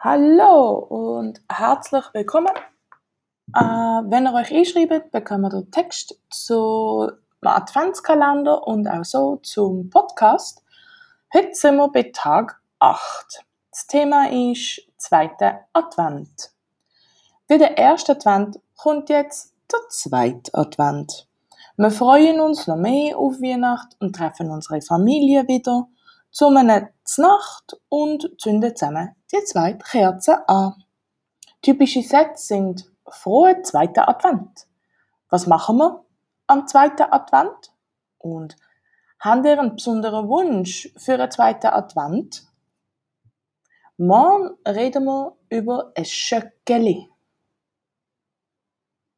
Hallo und herzlich willkommen. Äh, wenn ihr euch einschreibt, bekommt ihr Text zum Adventskalender und auch so zum Podcast. Heute sind wir bei Tag 8. Das Thema ist zweiter Advent. Wie der erste Advent kommt jetzt der zweite Advent. Wir freuen uns noch mehr auf Weihnachten und treffen unsere Familie wieder zu einer Znacht und zünden zusammen die zwei Kerzen an. Typische Sätze sind frohe zweiter Advent. Was machen wir am zweiten Advent? Und haben ihr einen besonderen Wunsch für einen zweiten Advent? Morgen reden wir über ein Schöckeli.